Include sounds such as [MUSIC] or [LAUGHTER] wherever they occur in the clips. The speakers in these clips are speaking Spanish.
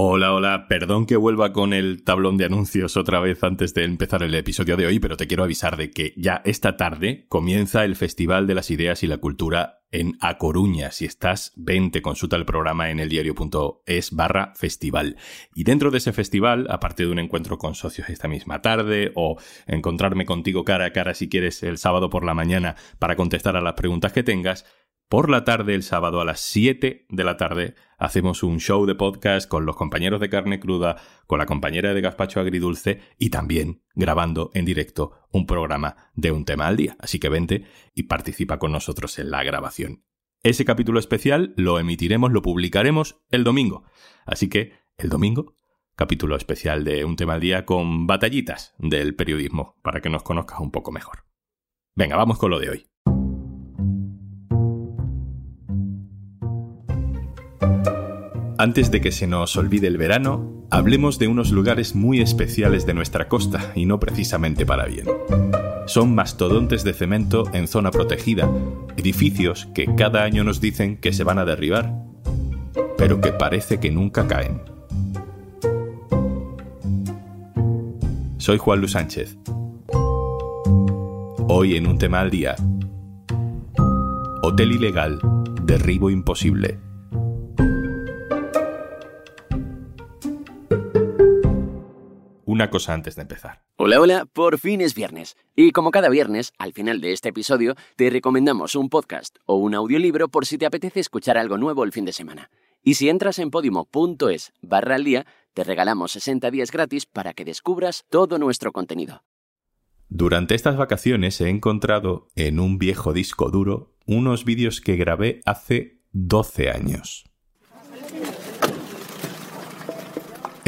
Hola, hola, perdón que vuelva con el tablón de anuncios otra vez antes de empezar el episodio de hoy, pero te quiero avisar de que ya esta tarde comienza el Festival de las Ideas y la Cultura en A Coruña. Si estás, vente, consulta el programa en eldiario.es barra festival. Y dentro de ese festival, aparte de un encuentro con socios esta misma tarde, o encontrarme contigo cara a cara si quieres el sábado por la mañana para contestar a las preguntas que tengas, por la tarde, el sábado a las 7 de la tarde, hacemos un show de podcast con los compañeros de carne cruda, con la compañera de gazpacho agridulce y también grabando en directo un programa de un tema al día. Así que vente y participa con nosotros en la grabación. Ese capítulo especial lo emitiremos, lo publicaremos el domingo. Así que el domingo, capítulo especial de un tema al día con batallitas del periodismo, para que nos conozcas un poco mejor. Venga, vamos con lo de hoy. Antes de que se nos olvide el verano, hablemos de unos lugares muy especiales de nuestra costa y no precisamente para bien. Son mastodontes de cemento en zona protegida, edificios que cada año nos dicen que se van a derribar, pero que parece que nunca caen. Soy Juan Luis Sánchez. Hoy en un tema al día. Hotel ilegal, derribo imposible. Una cosa antes de empezar. Hola, hola, por fin es viernes. Y como cada viernes, al final de este episodio, te recomendamos un podcast o un audiolibro por si te apetece escuchar algo nuevo el fin de semana. Y si entras en podimo.es barra al día, te regalamos 60 días gratis para que descubras todo nuestro contenido. Durante estas vacaciones he encontrado en un viejo disco duro unos vídeos que grabé hace 12 años.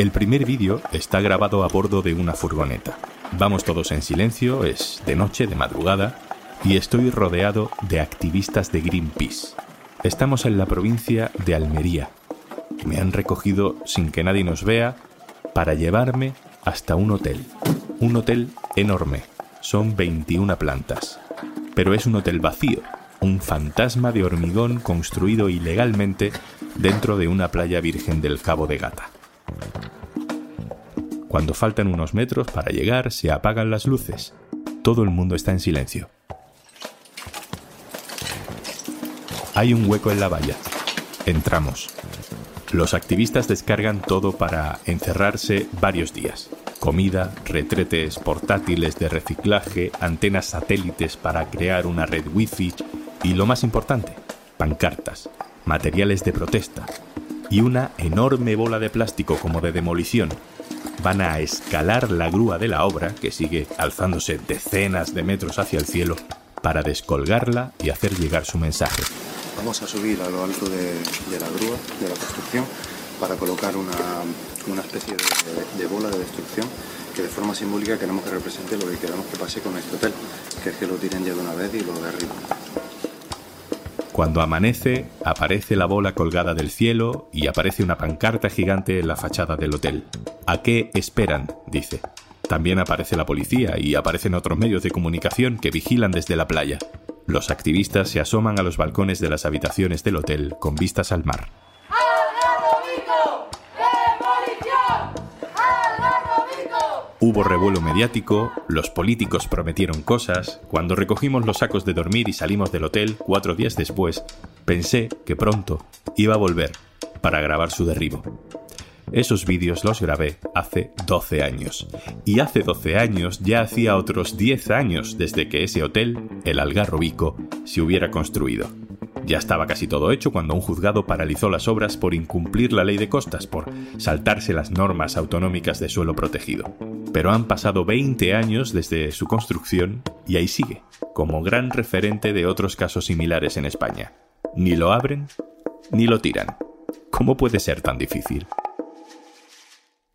El primer vídeo está grabado a bordo de una furgoneta. Vamos todos en silencio, es de noche, de madrugada, y estoy rodeado de activistas de Greenpeace. Estamos en la provincia de Almería. Me han recogido sin que nadie nos vea para llevarme hasta un hotel. Un hotel enorme. Son 21 plantas. Pero es un hotel vacío, un fantasma de hormigón construido ilegalmente dentro de una playa virgen del Cabo de Gata. Cuando faltan unos metros para llegar, se apagan las luces. Todo el mundo está en silencio. Hay un hueco en la valla. Entramos. Los activistas descargan todo para encerrarse varios días. Comida, retretes portátiles de reciclaje, antenas satélites para crear una red wifi y lo más importante, pancartas, materiales de protesta y una enorme bola de plástico como de demolición van a escalar la grúa de la obra, que sigue alzándose decenas de metros hacia el cielo, para descolgarla y hacer llegar su mensaje. Vamos a subir a lo alto de, la grúa, de la construcción, para colocar una, especie de, bola de destrucción que de forma simbólica queremos que represente lo que queremos que pase con este hotel, que es que lo tiren ya de una vez y lo derriban. Cuando amanece, aparece la bola colgada del cielo y aparece una pancarta gigante en la fachada del hotel. ¿A qué esperan? dice. También aparece la policía y aparecen otros medios de comunicación que vigilan desde la playa. Los activistas se asoman a los balcones de las habitaciones del hotel con vistas al mar. Hubo revuelo mediático, los políticos prometieron cosas. Cuando recogimos los sacos de dormir y salimos del hotel cuatro días después, pensé que pronto iba a volver para grabar su derribo. Esos vídeos los grabé hace 12 años. Y hace 12 años ya hacía otros 10 años desde que ese hotel, el Algarrobico, se hubiera construido. Ya estaba casi todo hecho cuando un juzgado paralizó las obras por incumplir la ley de costas, por saltarse las normas autonómicas de suelo protegido. Pero han pasado 20 años desde su construcción y ahí sigue, como gran referente de otros casos similares en España. Ni lo abren, ni lo tiran. ¿Cómo puede ser tan difícil?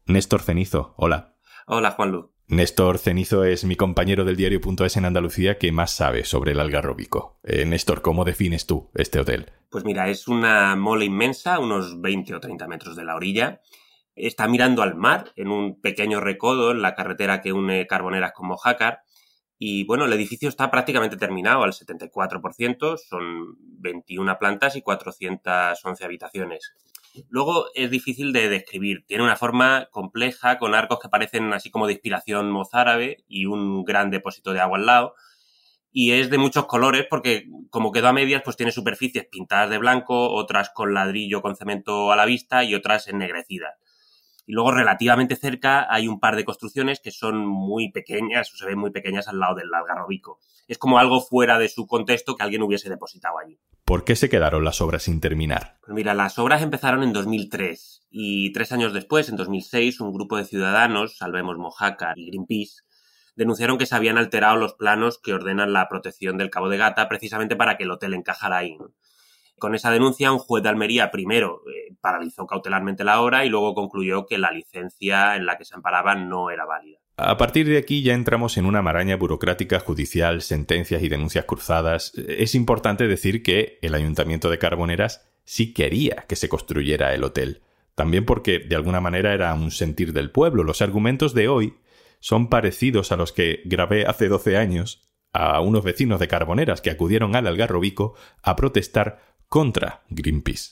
Néstor Cenizo, hola. Hola, Juanlu. Néstor Cenizo es mi compañero del diario.es en Andalucía que más sabe sobre el algarrobico. Eh, Néstor, ¿cómo defines tú este hotel? Pues mira, es una mole inmensa, unos 20 o 30 metros de la orilla. Está mirando al mar, en un pequeño recodo en la carretera que une Carboneras con Mojácar. Y bueno, el edificio está prácticamente terminado al 74%, son 21 plantas y 411 habitaciones. Luego es difícil de describir. Tiene una forma compleja con arcos que parecen así como de inspiración mozárabe y un gran depósito de agua al lado. Y es de muchos colores porque como quedó a medias pues tiene superficies pintadas de blanco, otras con ladrillo con cemento a la vista y otras ennegrecidas. Y luego relativamente cerca hay un par de construcciones que son muy pequeñas o se ven muy pequeñas al lado del algarrobico. Es como algo fuera de su contexto que alguien hubiese depositado allí. ¿Por qué se quedaron las obras sin terminar? Pues mira, las obras empezaron en 2003 y tres años después, en 2006, un grupo de ciudadanos, Salvemos Mojaca y Greenpeace, denunciaron que se habían alterado los planos que ordenan la protección del Cabo de Gata precisamente para que el hotel encajara ahí. Con esa denuncia, un juez de Almería primero eh, paralizó cautelarmente la obra y luego concluyó que la licencia en la que se amparaba no era válida. A partir de aquí ya entramos en una maraña burocrática judicial, sentencias y denuncias cruzadas. Es importante decir que el Ayuntamiento de Carboneras sí quería que se construyera el hotel. También porque de alguna manera era un sentir del pueblo. Los argumentos de hoy son parecidos a los que grabé hace 12 años a unos vecinos de Carboneras que acudieron al Algarrobico a protestar contra Greenpeace.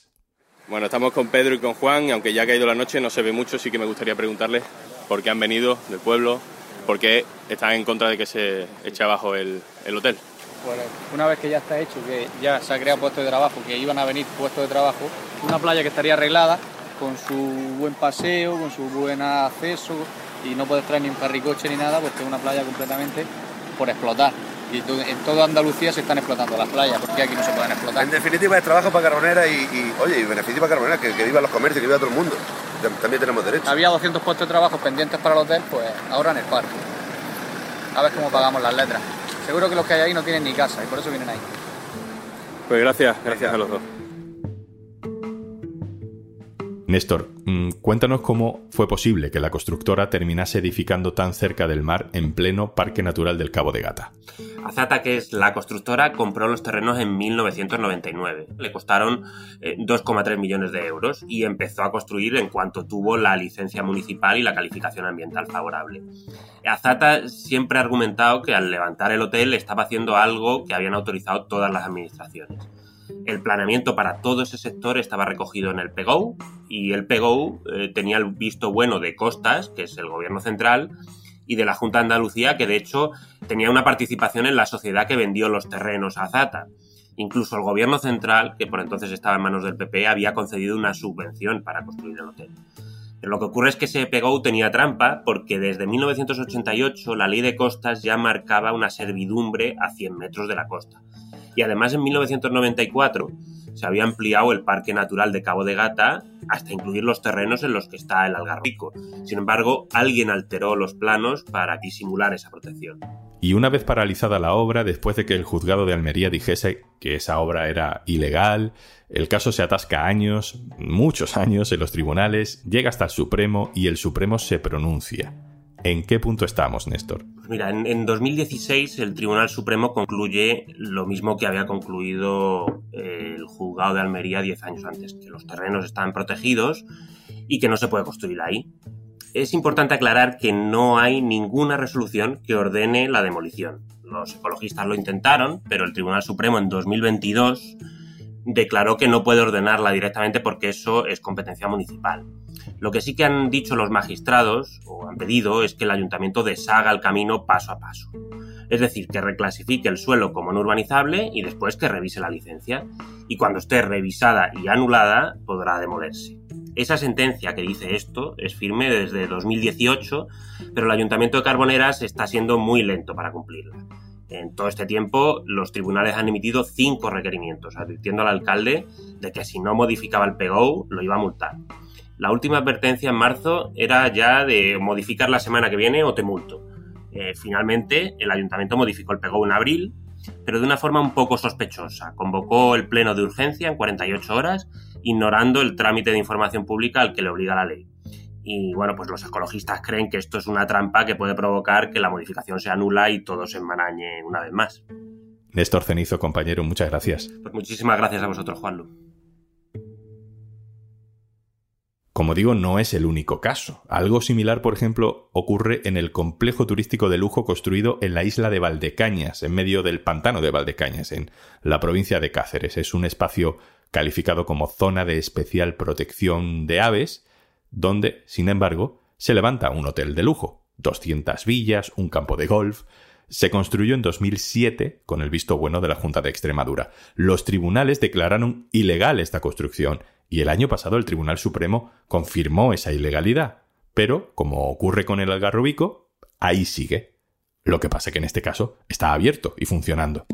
Bueno, estamos con Pedro y con Juan, y aunque ya ha caído la noche, no se ve mucho, sí que me gustaría preguntarles por qué han venido del pueblo, por qué están en contra de que se eche abajo el, hotel. Pues una vez que ya está hecho, que ya se ha creado puestos de trabajo, que iban a venir puestos de trabajo, una playa que estaría arreglada, con su buen paseo, con su buen acceso, y no puedes traer ni un carricoche ni nada, porque es una playa completamente por explotar. Y en toda Andalucía se están explotando las playas, porque aquí no se pueden explotar. En definitiva, es trabajo para Carbonera y, oye, y beneficio para Carbonera, que, que viva los comercios, que viva todo el mundo. También tenemos derecho. Había 200 puestos de trabajo pendientes para el hotel, pues ahora en el parque. A ver cómo pagamos las letras. Seguro que los que hay ahí no tienen ni casa y por eso vienen ahí. Pues gracias, gracias a los dos. Néstor, mm, cuéntanos cómo fue posible que la constructora terminase edificando tan cerca del mar en pleno Parque Natural del Cabo de Gata. Azata, que es la constructora, compró los terrenos en 1999. Le costaron 2,3 eh, millones de euros y empezó a construir en cuanto tuvo la licencia municipal y la calificación ambiental favorable. Azata siempre ha argumentado que al levantar el hotel estaba haciendo algo que habían autorizado todas las administraciones el planeamiento para todo ese sector estaba recogido en el PEGO y el PEGO eh, tenía el visto bueno de Costas, que es el gobierno central, y de la Junta de Andalucía, que de hecho tenía una participación en la sociedad que vendió los terrenos a Zata. Incluso el gobierno central, que por entonces estaba en manos del PP, había concedido una subvención para construir el hotel. Pero lo que ocurre es que ese PEGO tenía trampa porque desde 1988 la ley de costas ya marcaba una servidumbre a 100 metros de la costa y además en 1994 se había ampliado el Parque Natural de Cabo de Gata hasta incluir los terrenos en los que está el Algarrico. Sin embargo, alguien alteró los planos para disimular esa protección. Y una vez paralizada la obra, después de que el juzgado de Almería dijese que esa obra era ilegal, el caso se atasca años, muchos años en los tribunales, llega hasta el Supremo y el Supremo se pronuncia. ¿En qué punto estamos, Néstor? Mira, en, 2016 el Tribunal Supremo concluye lo mismo que había concluido eh, el juzgado de Almería 10 años antes, que los terrenos están protegidos y que no se puede construir ahí. Es importante aclarar que no hay ninguna resolución que ordene la demolición. Los ecologistas lo intentaron, pero el Tribunal Supremo en 2022 declaró que no puede ordenarla directamente porque eso es competencia municipal. Lo que sí que han dicho los magistrados, o han pedido, es que el ayuntamiento deshaga el camino paso a paso. Es decir, que reclasifique el suelo como no urbanizable y después que revise la licencia. Y cuando esté revisada y anulada, podrá demolerse. Esa sentencia que dice esto es firme desde 2018, pero el Ayuntamiento de Carboneras está siendo muy lento para cumplirla. En todo este tiempo, los tribunales han emitido cinco requerimientos, advirtiendo al alcalde de que si no modificaba el PGO, lo iba a multar. La última advertencia en marzo era ya de modificar la semana que viene o te multo. Eh, finalmente, el ayuntamiento modificó el PGO en abril, pero de una forma un poco sospechosa. Convocó el pleno de urgencia en 48 horas, ignorando el trámite de información pública al que le obliga la ley. Y bueno, pues los ecologistas creen que esto es una trampa que puede provocar que la modificación se anula y todo se enmarañe una vez más. Néstor Cenizo, compañero, muchas gracias. Pues muchísimas gracias a vosotros, Juanlu. Como digo, no es el único caso. Algo similar, por ejemplo, ocurre en el complejo turístico de lujo construido en la isla de Valdecañas, en medio del pantano de Valdecañas, en la provincia de Cáceres. Es un espacio calificado como zona de especial protección de aves, donde, sin embargo, se levanta un hotel de lujo, 200 villas, un campo de golf, se construyó en 2007 con el visto bueno de la Junta de Extremadura. Los tribunales declararon ilegal esta construcción y el año pasado el Tribunal Supremo confirmó esa ilegalidad. Pero, como ocurre con el algarrobico, ahí sigue. Lo que pasa que en este caso está abierto y funcionando.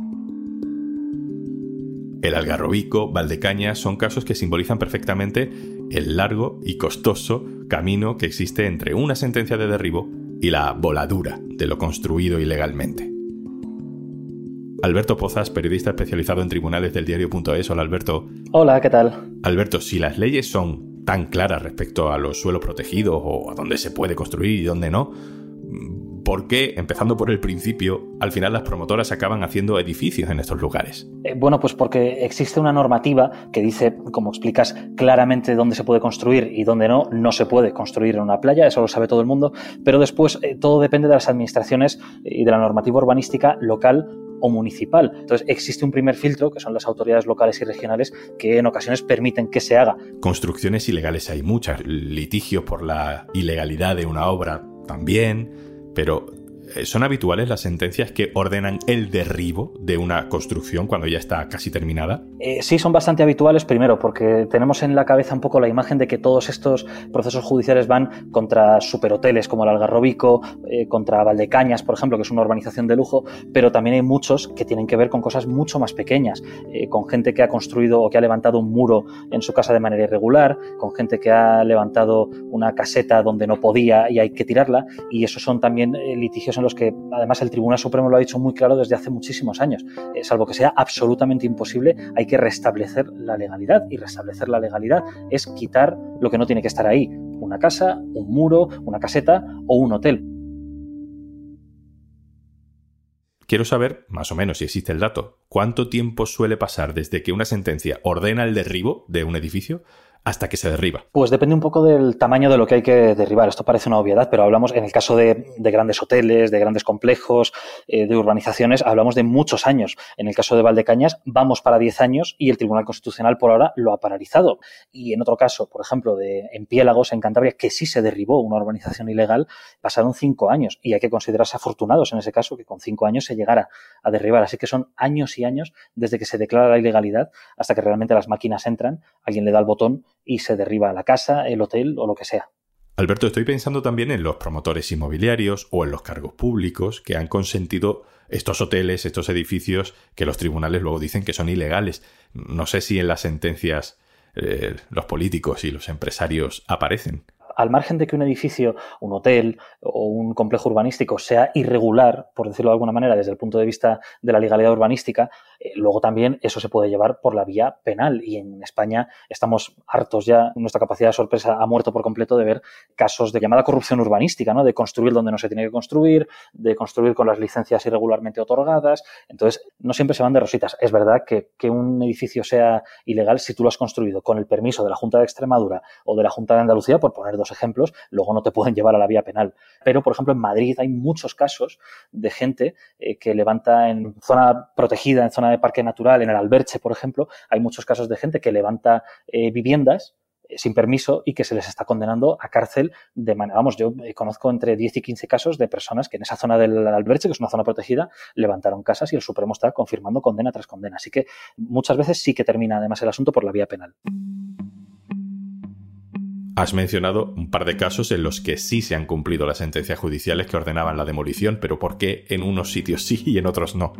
El algarrobico, Valdecañas son casos que simbolizan perfectamente el largo y costoso camino que existe entre una sentencia de derribo y la voladura de lo construido ilegalmente. Alberto Pozas, periodista especializado en tribunales del diario.es. Hola Alberto. Hola, ¿qué tal? Alberto, si las leyes son tan claras respecto a los suelos protegidos o a dónde se puede construir y dónde no, por qué, empezando por el principio, al final las promotoras acaban haciendo edificios en estos lugares. Eh, bueno, pues porque existe una normativa que dice, como explicas, claramente dónde se puede construir y dónde no, no se puede construir en una playa, eso lo sabe todo el mundo, pero después eh, todo depende de las administraciones y de la normativa urbanística local o municipal. Entonces existe un primer filtro, que son las autoridades locales y regionales, que en ocasiones permiten que se haga. Construcciones ilegales hay muchas, litigios por la ilegalidad de una obra también, pero son habituales las sentencias que ordenan el derribo de una construcción cuando ya está casi terminada? Eh, sí, son bastante habituales, primero, porque tenemos en la cabeza un poco la imagen de que todos estos procesos judiciales van contra superhoteles como el Algarrobico, eh, contra Valdecañas, por ejemplo, que es una urbanización de lujo, pero también hay muchos que tienen que ver con cosas mucho más pequeñas, con gente que ha construido o que ha levantado un muro en su casa de manera irregular, con gente que ha levantado una caseta donde no podía y hay que tirarla, y esos son también litigios los que además el Tribunal Supremo lo ha dicho muy claro desde hace muchísimos años. Eh, salvo que sea absolutamente imposible, hay que restablecer la legalidad y restablecer la legalidad es quitar lo que no tiene que estar ahí, una casa, un muro, una caseta o un hotel. Quiero saber, más o menos si existe el dato, cuánto tiempo suele pasar desde que una sentencia ordena el derribo de un edificio hasta que se derriba? Pues depende un poco del tamaño de lo que hay que derribar. Esto parece una obviedad, pero hablamos en el caso de, grandes hoteles, de grandes complejos, eh, de urbanizaciones, hablamos de muchos años. En el caso de Valdecañas vamos para 10 años y el Tribunal Constitucional por ahora lo ha paralizado. Y en otro caso, por ejemplo, de en Piélagos, en Cantabria, que sí se derribó una urbanización ilegal, pasaron 5 años y hay que considerarse afortunados en ese caso que con 5 años se llegara a derribar. Así que son años y años desde que se declara la ilegalidad hasta que realmente las máquinas entran, alguien le da el botón y se derriba la casa, el hotel o lo que sea. Alberto, estoy pensando también en los promotores inmobiliarios o en los cargos públicos que han consentido estos hoteles, estos edificios que los tribunales luego dicen que son ilegales. No sé si en las sentencias eh, los políticos y los empresarios aparecen al margen de que un edificio, un hotel o un complejo urbanístico sea irregular, por decirlo de alguna manera, desde el punto de vista de la legalidad urbanística, eh, luego también eso se puede llevar por la vía penal. Y en España estamos hartos ya, nuestra capacidad de sorpresa ha muerto por completo de ver casos de llamada corrupción urbanística, ¿no? de construir donde no se tiene que construir, de construir con las licencias irregularmente otorgadas. Entonces, no siempre se van de rositas. Es verdad que, que un edificio sea ilegal si tú lo has construido con el permiso de la Junta de Extremadura o de la Junta de Andalucía, por poner dos ejemplos, luego no te pueden llevar a la vía penal. Pero, por ejemplo, en Madrid hay muchos casos de gente eh, que levanta en zona protegida, en zona de parque natural, en el Alberche, por ejemplo, hay muchos casos de gente que levanta eh, viviendas eh, sin permiso y que se les está condenando a cárcel de manera, vamos, yo conozco entre 10 y 15 casos de personas que en esa zona del Alberche, que es una zona protegida, levantaron casas y el Supremo está confirmando condena tras condena. Así que muchas veces sí que termina además el asunto por la vía penal. Has mencionado un par de casos en los que sí se han cumplido las sentencias judiciales que ordenaban la demolición, pero ¿por qué en unos sitios sí y en otros no?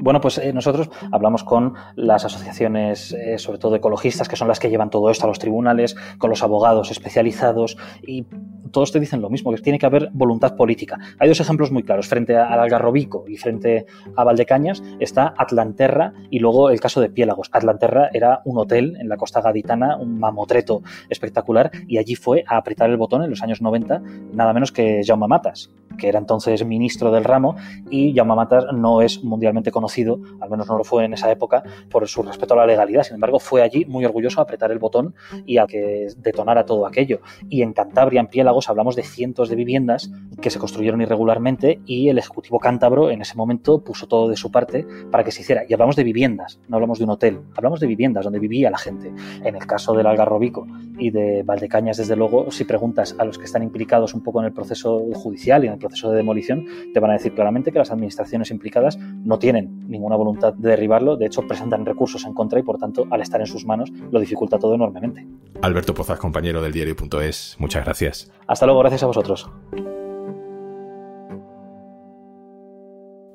Bueno, pues eh, nosotros hablamos con las asociaciones, eh, sobre todo ecologistas, que son las que llevan todo esto a los tribunales, con los abogados especializados y todos te dicen lo mismo, que tiene que haber voluntad política. Hay dos ejemplos muy claros. Frente al Algarrobico y frente a Valdecañas está Atlanterra y luego el caso de Piélagos. Atlanterra era un hotel en la costa gaditana, un mamotreto espectacular y allí fue a apretar el botón en los años 90 nada menos que Jaume Matas que era entonces ministro del ramo, y Jaume no es mundialmente conocido, al menos no lo fue en esa época, por su respeto a la legalidad. Sin embargo, fue allí muy orgulloso a apretar el botón y a que detonara todo aquello. Y en Cantabria, en Piélagos, hablamos de cientos de viviendas que se construyeron irregularmente y el Ejecutivo cántabro en ese momento puso todo de su parte para que se hiciera. Y hablamos de viviendas, no hablamos de un hotel, hablamos de viviendas donde vivía la gente. En el caso del Algarrobico y de Valdecañas, desde luego, si preguntas a los que están implicados un poco en el proceso judicial y en el proceso de demolición, te van a decir claramente que las administraciones implicadas no tienen ninguna voluntad de derribarlo, de hecho presentan recursos en contra y por tanto al estar en sus manos lo dificulta todo enormemente. Alberto Pozas, compañero del diario.es, muchas gracias. Hasta luego, gracias a vosotros.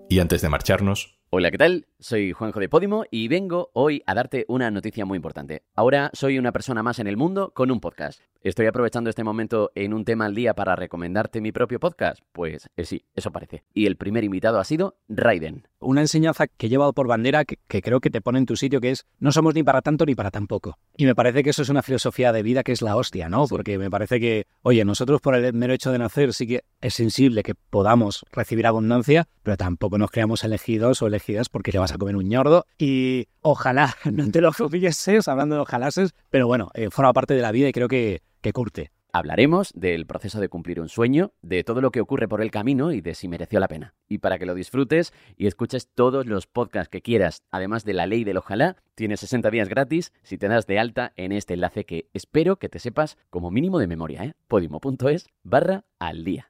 Y antes de marcharnos, Hola, ¿qué tal? Soy Juanjo de Podimo y vengo hoy a darte una noticia muy importante. Ahora soy una persona más en el mundo con un podcast. ¿Estoy aprovechando este momento en un tema al día para recomendarte mi propio podcast? Pues eh, sí, eso parece. Y el primer invitado ha sido Raiden. Una enseñanza que he llevado por bandera que, que creo que te pone en tu sitio, que es no somos ni para tanto ni para tan poco. Y me parece que eso es una filosofía de vida que es la hostia, ¿no? Porque me parece que, oye, nosotros por el mero hecho de nacer sí que es sensible que podamos recibir abundancia, pero tampoco nos creamos elegidos o porque te vas a comer un ñordo y ojalá [LAUGHS] no te lo fumieses hablando de ojalases, pero bueno, eh, forma parte de la vida y creo que, que curte. Hablaremos del proceso de cumplir un sueño, de todo lo que ocurre por el camino y de si mereció la pena. Y para que lo disfrutes y escuches todos los podcasts que quieras, además de la ley del ojalá, tienes 60 días gratis si te das de alta en este enlace que espero que te sepas como mínimo de memoria, ¿eh? podimo.es barra al día.